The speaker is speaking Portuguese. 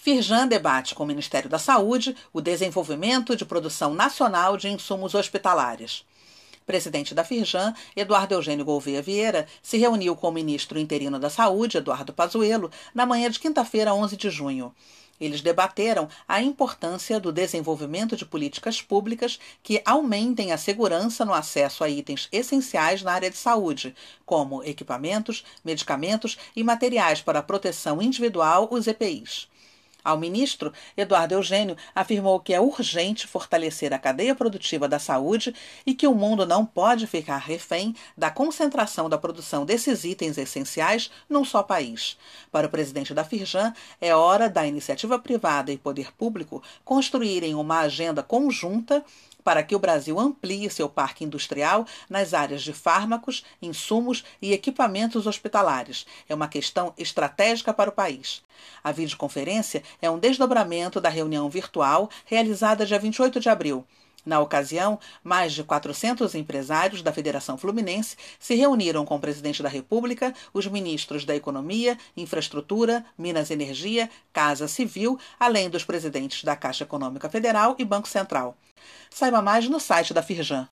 Firjan debate com o Ministério da Saúde o desenvolvimento de produção nacional de insumos hospitalares. Presidente da Firjan, Eduardo Eugênio Gouveia Vieira, se reuniu com o ministro interino da Saúde, Eduardo Pazuello, na manhã de quinta-feira, 11 de junho. Eles debateram a importância do desenvolvimento de políticas públicas que aumentem a segurança no acesso a itens essenciais na área de saúde, como equipamentos, medicamentos e materiais para proteção individual, os EPIs. Ao ministro, Eduardo Eugênio afirmou que é urgente fortalecer a cadeia produtiva da saúde e que o mundo não pode ficar refém da concentração da produção desses itens essenciais num só país. Para o presidente da Firjan, é hora da iniciativa privada e poder público construírem uma agenda conjunta para que o Brasil amplie seu parque industrial nas áreas de fármacos, insumos e equipamentos hospitalares. É uma questão estratégica para o país. A videoconferência é um desdobramento da reunião virtual realizada dia 28 de abril. Na ocasião, mais de 400 empresários da Federação Fluminense se reuniram com o presidente da República, os ministros da Economia, Infraestrutura, Minas e Energia, Casa Civil, além dos presidentes da Caixa Econômica Federal e Banco Central. Saiba mais no site da Firjan.